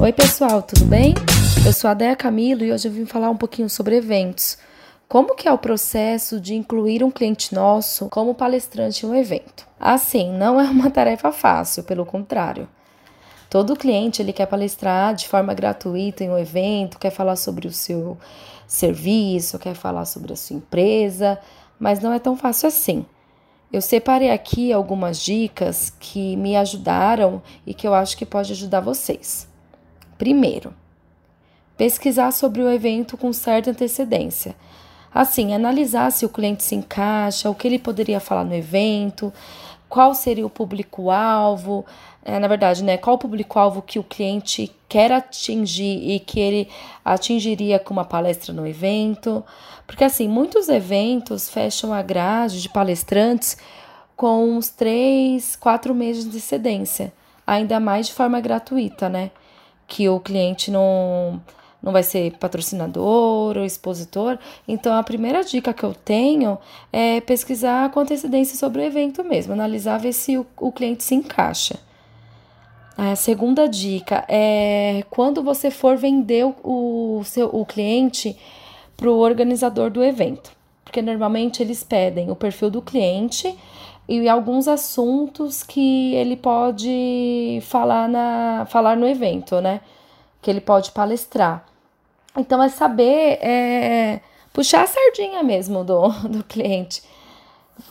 Oi, pessoal, tudo bem? Eu sou a Dea Camilo e hoje eu vim falar um pouquinho sobre eventos. Como que é o processo de incluir um cliente nosso como palestrante em um evento? Assim, não é uma tarefa fácil, pelo contrário. Todo cliente ele quer palestrar de forma gratuita em um evento, quer falar sobre o seu serviço, quer falar sobre a sua empresa, mas não é tão fácil assim. Eu separei aqui algumas dicas que me ajudaram e que eu acho que pode ajudar vocês. Primeiro, pesquisar sobre o evento com certa antecedência. Assim, analisar se o cliente se encaixa, o que ele poderia falar no evento, qual seria o público-alvo, é, na verdade, né? Qual o público-alvo que o cliente quer atingir e que ele atingiria com uma palestra no evento. Porque, assim, muitos eventos fecham a grade de palestrantes com uns três, quatro meses de antecedência, ainda mais de forma gratuita, né? Que o cliente não não vai ser patrocinador ou expositor. Então, a primeira dica que eu tenho é pesquisar com antecedência sobre o evento mesmo, analisar, ver se o, o cliente se encaixa. A segunda dica é quando você for vender o, seu, o cliente para o organizador do evento, porque normalmente eles pedem o perfil do cliente e alguns assuntos que ele pode falar, na, falar no evento, né? Que ele pode palestrar. Então, é saber é, puxar a sardinha mesmo do, do cliente.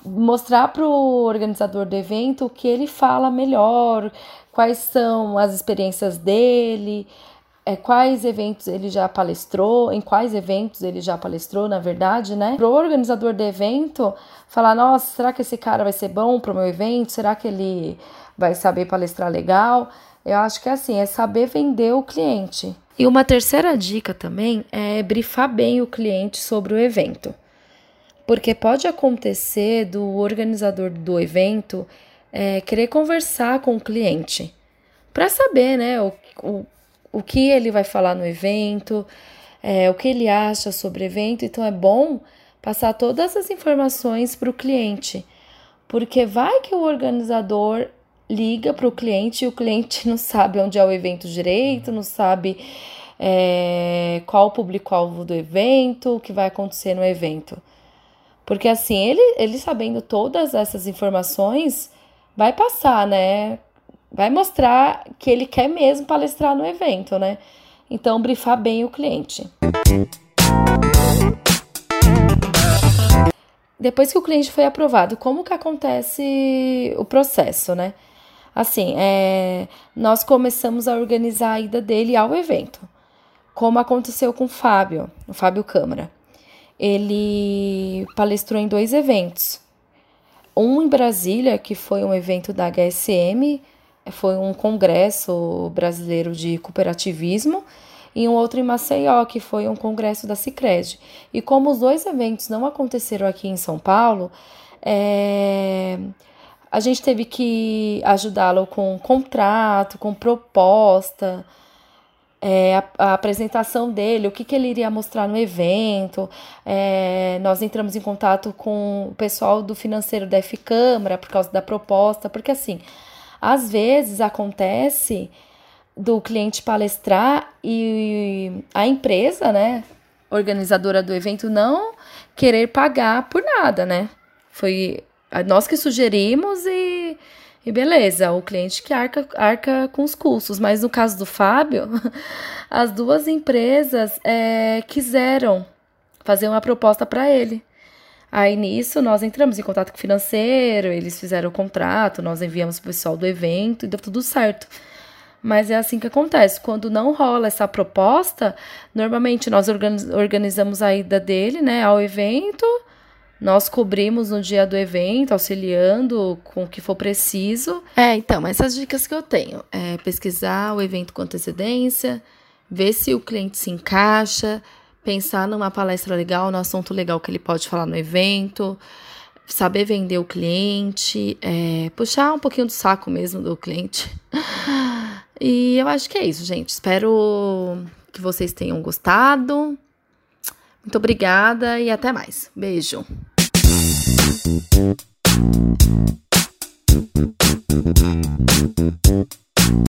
Mostrar para o organizador do evento o que ele fala melhor, quais são as experiências dele, é, quais eventos ele já palestrou, em quais eventos ele já palestrou, na verdade, né? Para o organizador do evento falar: nossa, será que esse cara vai ser bom para o meu evento? Será que ele vai saber palestrar legal? Eu acho que é assim, é saber vender o cliente. E uma terceira dica também é brifar bem o cliente sobre o evento. Porque pode acontecer do organizador do evento é, querer conversar com o cliente para saber né, o, o, o que ele vai falar no evento, é, o que ele acha sobre o evento. Então é bom passar todas as informações para o cliente, porque vai que o organizador liga para o cliente e o cliente não sabe onde é o evento direito, não sabe é, qual o público-alvo do evento, o que vai acontecer no evento. Porque assim, ele, ele sabendo todas essas informações, vai passar, né? Vai mostrar que ele quer mesmo palestrar no evento, né? Então, brifar bem o cliente. Depois que o cliente foi aprovado, como que acontece o processo, né? Assim, é, nós começamos a organizar a ida dele ao evento, como aconteceu com o Fábio, o Fábio Câmara. Ele palestrou em dois eventos. Um em Brasília, que foi um evento da HSM, foi um congresso brasileiro de cooperativismo, e um outro em Maceió, que foi um congresso da Cicred. E como os dois eventos não aconteceram aqui em São Paulo, é, a gente teve que ajudá-lo com contrato, com proposta, é, a, a, apresentação dele, o que, que ele iria mostrar no evento. É, nós entramos em contato com o pessoal do financeiro da F Câmara por causa da proposta, porque assim, às vezes acontece do cliente palestrar e a empresa, né, organizadora do evento, não querer pagar por nada, né? Foi nós que sugerimos e, e beleza, o cliente que arca, arca com os custos. Mas no caso do Fábio, as duas empresas é, quiseram fazer uma proposta para ele. Aí nisso nós entramos em contato com o financeiro, eles fizeram o contrato, nós enviamos o pessoal do evento e deu tudo certo. Mas é assim que acontece. Quando não rola essa proposta, normalmente nós organizamos a ida dele né, ao evento nós cobrimos no dia do evento, auxiliando com o que for preciso. É, então, essas dicas que eu tenho é pesquisar o evento com antecedência, ver se o cliente se encaixa, pensar numa palestra legal, no assunto legal que ele pode falar no evento, saber vender o cliente, é, puxar um pouquinho do saco mesmo do cliente. E eu acho que é isso, gente. Espero que vocês tenham gostado. Muito obrigada e até mais. Beijo.